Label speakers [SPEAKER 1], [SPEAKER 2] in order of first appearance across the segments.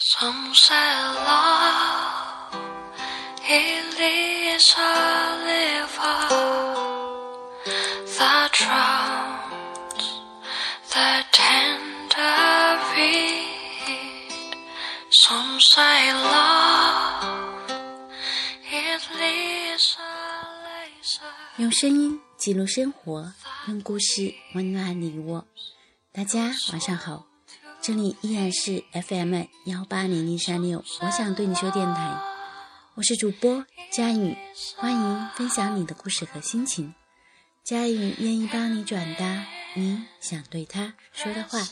[SPEAKER 1] Some say love it is a river that drowns the tender reed. Some say love it is a laser.
[SPEAKER 2] 用声音记录生活，用故事温暖你我。大家晚上好，这里依然是 FM 幺八零零三六，我想对你说电台，我是主播佳宇，欢迎分享你的故事和心情。佳宇愿意帮你转达你想对他说的话。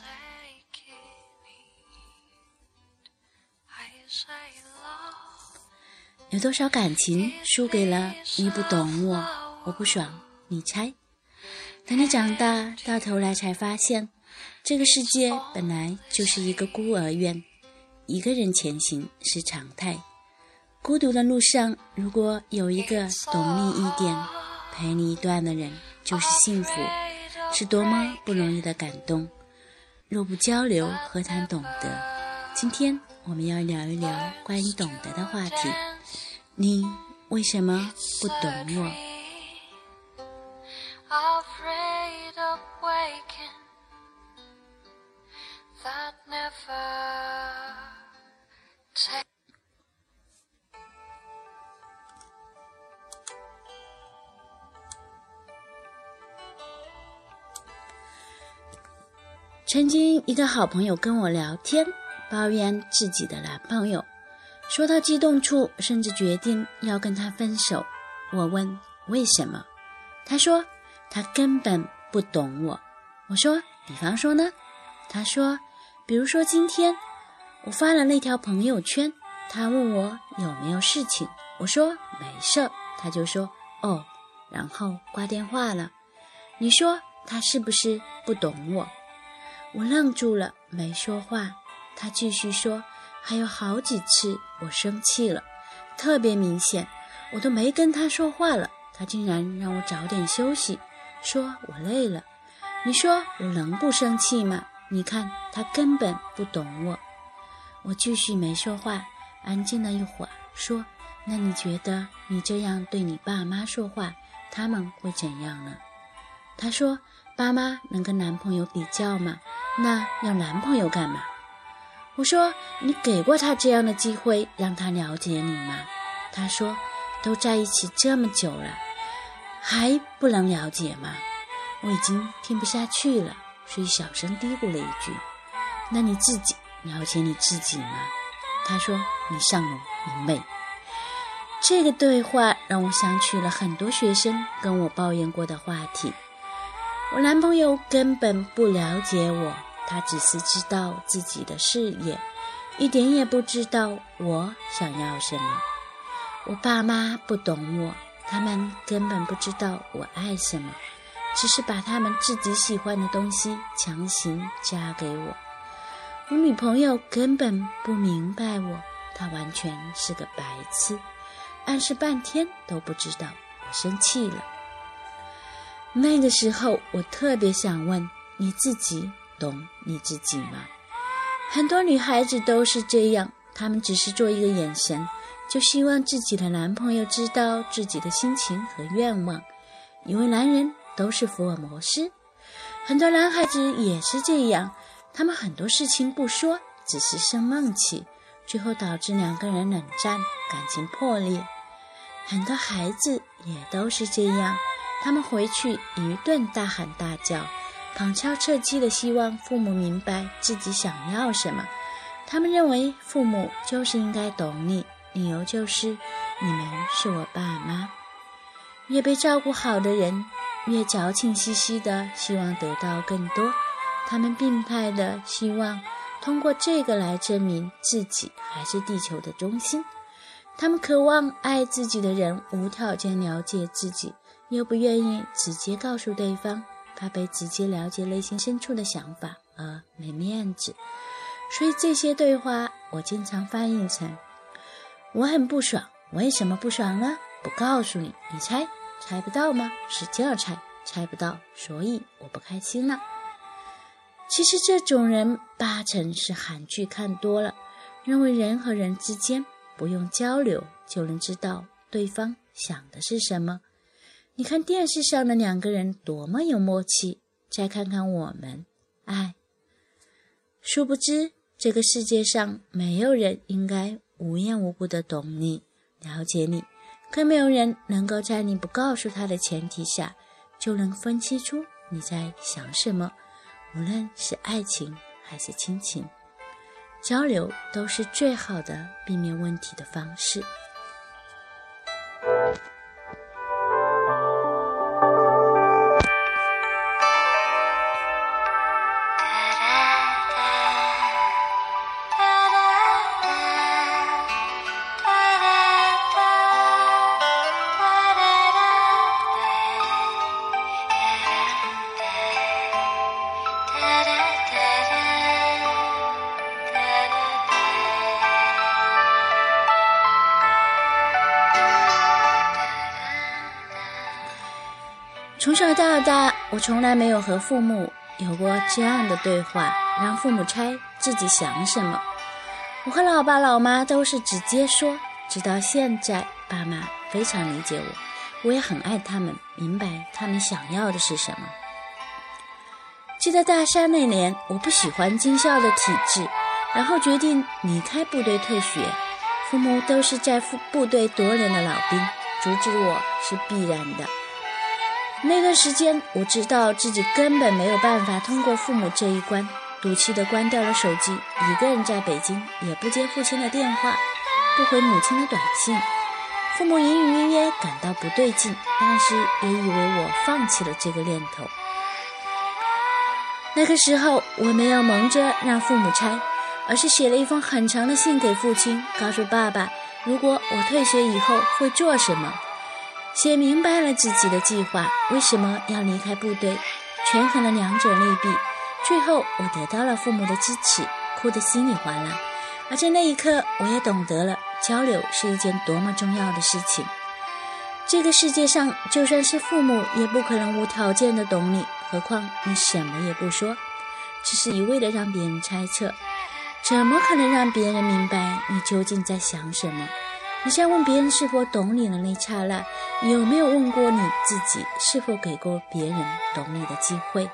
[SPEAKER 2] 有多少感情输给了你不懂我，我不爽，你猜？等你长大，到头来才发现，这个世界本来就是一个孤儿院，一个人前行是常态。孤独的路上，如果有一个懂你一点、陪你一段的人，就是幸福，是多么不容易的感动。若不交流，何谈懂得？今天我们要聊一聊关于懂得的话题。你为什么不懂我？曾经一个好朋友跟我聊天，抱怨自己的男朋友，说到激动处，甚至决定要跟他分手。我问为什么，他说他根本不懂我。我说，比方说呢？他说，比如说今天我发了那条朋友圈，他问我有没有事情，我说没事，他就说哦，然后挂电话了。你说他是不是不懂我？我愣住了，没说话。他继续说，还有好几次我生气了，特别明显，我都没跟他说话了，他竟然让我早点休息，说我累了。你说我能不生气吗？你看他根本不懂我。我继续没说话，安静了一会儿，说：“那你觉得你这样对你爸妈说话，他们会怎样呢？”他说：“爸妈能跟男朋友比较吗？那要男朋友干嘛？”我说：“你给过他这样的机会，让他了解你吗？”他说：“都在一起这么久了，还不能了解吗？”我已经听不下去了，所以小声嘀咕了一句：“那你自己了解你自己吗？”他说：“你上龙，你妹。”这个对话让我想起了很多学生跟我抱怨过的话题。我男朋友根本不了解我，他只是知道自己的事业，一点也不知道我想要什么。我爸妈不懂我，他们根本不知道我爱什么，只是把他们自己喜欢的东西强行加给我。我女朋友根本不明白我，她完全是个白痴，暗示半天都不知道我生气了。那个时候，我特别想问你自己懂你自己吗？很多女孩子都是这样，她们只是做一个眼神，就希望自己的男朋友知道自己的心情和愿望，因为男人都是福尔摩斯。很多男孩子也是这样，他们很多事情不说，只是生闷气，最后导致两个人冷战，感情破裂。很多孩子也都是这样。他们回去一顿大喊大叫，旁敲侧击的希望父母明白自己想要什么。他们认为父母就是应该懂你，理由就是你们是我爸妈。越被照顾好的人，越矫情兮兮的希望得到更多。他们病态的希望通过这个来证明自己还是地球的中心。他们渴望爱自己的人无条件了解自己。又不愿意直接告诉对方，怕被直接了解内心深处的想法而没面子，所以这些对话我经常翻译成：“我很不爽，为什么不爽呢？不告诉你，你猜，猜不到吗？使劲儿猜，猜不到，所以我不开心了。”其实这种人八成是韩剧看多了，认为人和人之间不用交流就能知道对方想的是什么。你看电视上的两个人多么有默契，再看看我们，哎，殊不知这个世界上没有人应该无缘无故的懂你、了解你，更没有人能够在你不告诉他的前提下就能分析出你在想什么。无论是爱情还是亲情，交流都是最好的避免问题的方式。从小到大，我从来没有和父母有过这样的对话，让父母猜自己想什么。我和老爸老妈都是直接说，直到现在，爸妈非常理解我，我也很爱他们，明白他们想要的是什么。记得大三那年，我不喜欢军校的体制，然后决定离开部队退学。父母都是在部队多年的老兵，阻止我是必然的。那段时间，我知道自己根本没有办法通过父母这一关，赌气的关掉了手机，一个人在北京，也不接父亲的电话，不回母亲的短信。父母隐隐约约感到不对劲，但是也以为我放弃了这个念头。那个时候，我没有忙着让父母拆，而是写了一封很长的信给父亲，告诉爸爸，如果我退学以后会做什么。写明白了自己的计划，为什么要离开部队，权衡了两者利弊，最后我得到了父母的支持，哭得稀里哗啦。而在那一刻，我也懂得了交流是一件多么重要的事情。这个世界上，就算是父母，也不可能无条件的懂你，何况你什么也不说，只是一味的让别人猜测，怎么可能让别人明白你究竟在想什么？你在问别人是否懂你的那刹那，有没有问过你自己是否给过别人懂你的机会？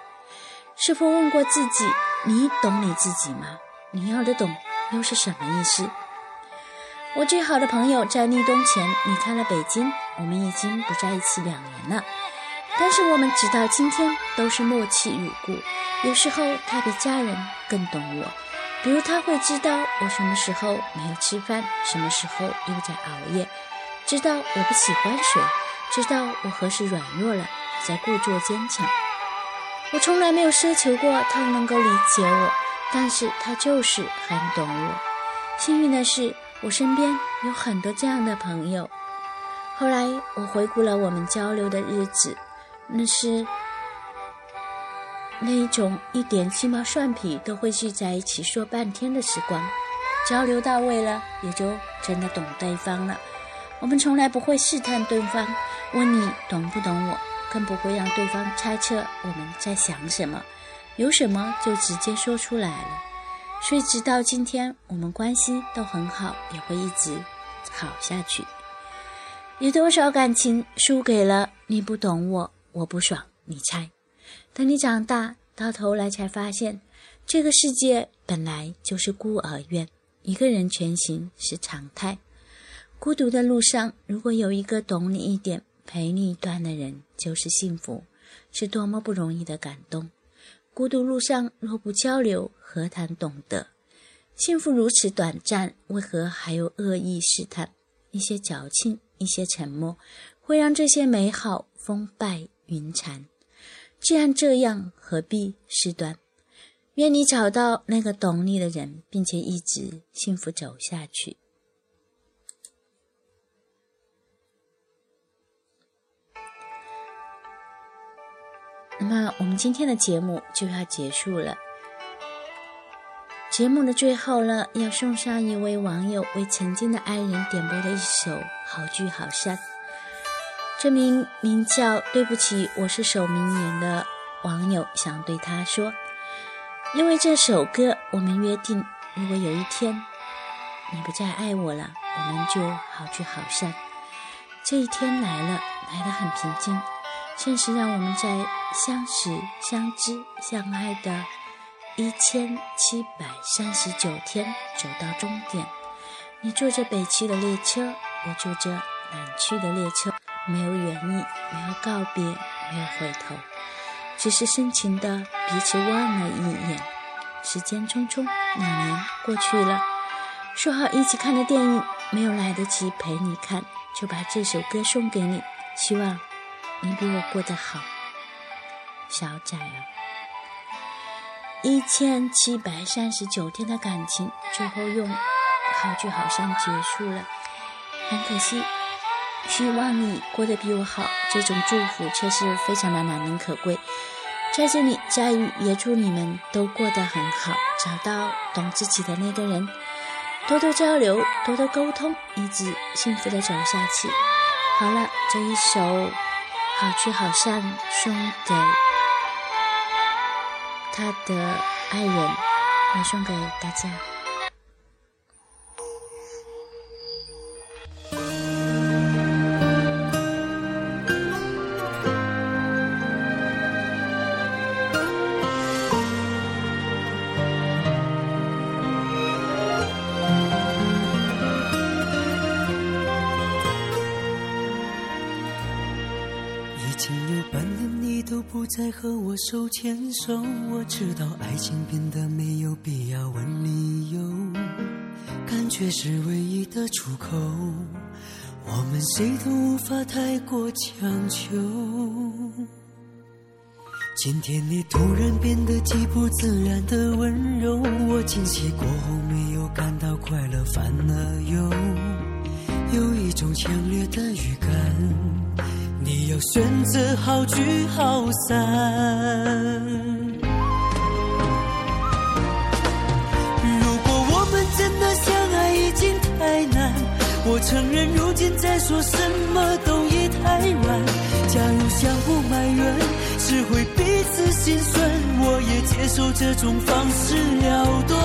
[SPEAKER 2] 是否问过自己，你懂你自己吗？你要的懂又是什么意思？我最好的朋友在立冬前离开了北京，我们已经不在一起两年了，但是我们直到今天都是默契如故。有时候他比家人更懂我。比如他会知道我什么时候没有吃饭，什么时候又在熬夜，知道我不喜欢谁，知道我何时软弱了还，在故作坚强。我从来没有奢求过他能够理解我，但是他就是很懂我。幸运的是，我身边有很多这样的朋友。后来我回顾了我们交流的日子，那是。那一种一点鸡毛蒜皮都会聚在一起说半天的时光，交流到位了，也就真的懂对方了。我们从来不会试探对方，问你懂不懂我，更不会让对方猜测我们在想什么，有什么就直接说出来了。所以直到今天，我们关系都很好，也会一直好下去。有多少感情输给了你不懂我，我不爽，你猜？等你长大，到头来才发现，这个世界本来就是孤儿院，一个人前行是常态。孤独的路上，如果有一个懂你一点、陪你一段的人，就是幸福，是多么不容易的感动。孤独路上若不交流，何谈懂得？幸福如此短暂，为何还有恶意试探？一些矫情，一些沉默，会让这些美好风败云残。既然这样，何必事端？愿你找到那个懂你的人，并且一直幸福走下去。那么，我们今天的节目就要结束了。节目的最后呢，要送上一位网友为曾经的爱人点播的一首《好聚好散》。这名名叫“对不起，我是守明年”的网友想对他说：“因为这首歌，我们约定，如果有一天你不再爱我了，我们就好聚好散。这一天来了，来得很平静。现实让我们在相识、相知、相爱的一千七百三十九天走到终点。你坐着北去的列车，我坐着南去的列车，没有远意，没有告别，没有回头，只是深情的彼此望了一眼。时间匆匆，两年过去了，说好一起看的电影没有来得及陪你看，就把这首歌送给你，希望你比我过得好。小仔啊，一千七百三十九天的感情，最后用。好聚好散结束了，很可惜。希望你过得比我好，这种祝福却是非常的难能可贵。在这里，佳宇也祝你们都过得很好，找到懂自己的那个人，多多交流，多多沟通，一直幸福的走下去。好了，这一首《好聚好散》送给他的爱人，也送给大家。
[SPEAKER 3] 前有半年你都不再和我手牵手，我知道爱情变得没有必要问理由，感觉是唯一的出口，我们谁都无法太过强求。今天你突然变得极不自然的温柔，我惊喜过后没有感到快乐，反而有有一种强烈的预感。要选择好聚好散。如果我们真的相爱已经太难，我承认如今再说什么都已太晚。假如相互埋怨只会彼此心酸，我也接受这种方式了断。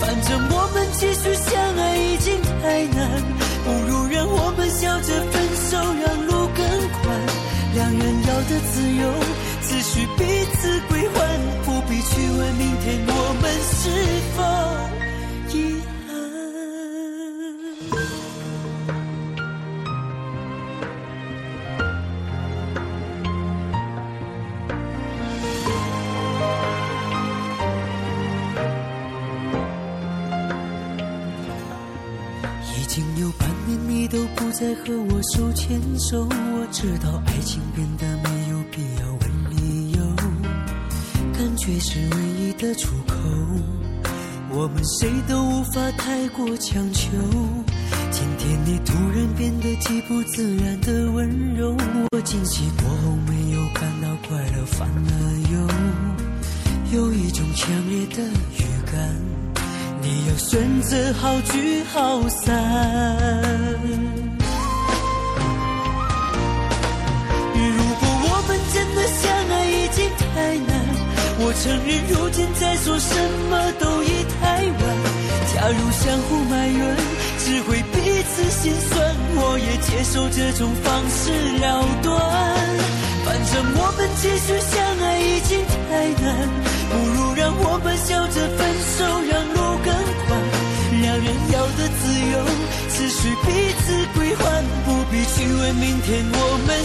[SPEAKER 3] 反正我们继续相爱已经太难，不如让我们笑着的自由，只需彼此归还，不必去问明天我们是否遗憾。已经有半年，你都不再和我手牵手。我知道爱情变得没必要问理由，感觉是唯一的出口，我们谁都无法太过强求。今天你突然变得极不自然的温柔，我惊喜过后没有感到快乐，反而有有一种强烈的预感，你要选择好聚好散。承认，如今再说什么都已太晚。假如相互埋怨只会彼此心酸，我也接受这种方式了断。反正我们继续相爱已经太难，不如让我们笑着分手，让路更宽。两人要的自由，只需彼此归还，不必去问明天我们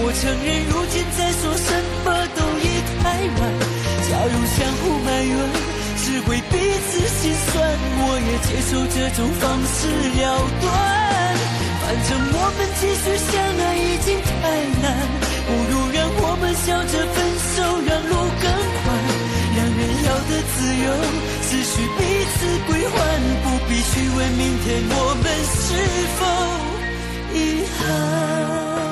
[SPEAKER 3] 我承认如今再说什么都已太晚。假如相互埋怨只会彼此心酸，我也接受这种方式了断。反正我们继续相爱已经太难，不如让我们笑着分手，让路更宽。两人要的自由只需彼此归还，不必去问明天我们是否遗憾。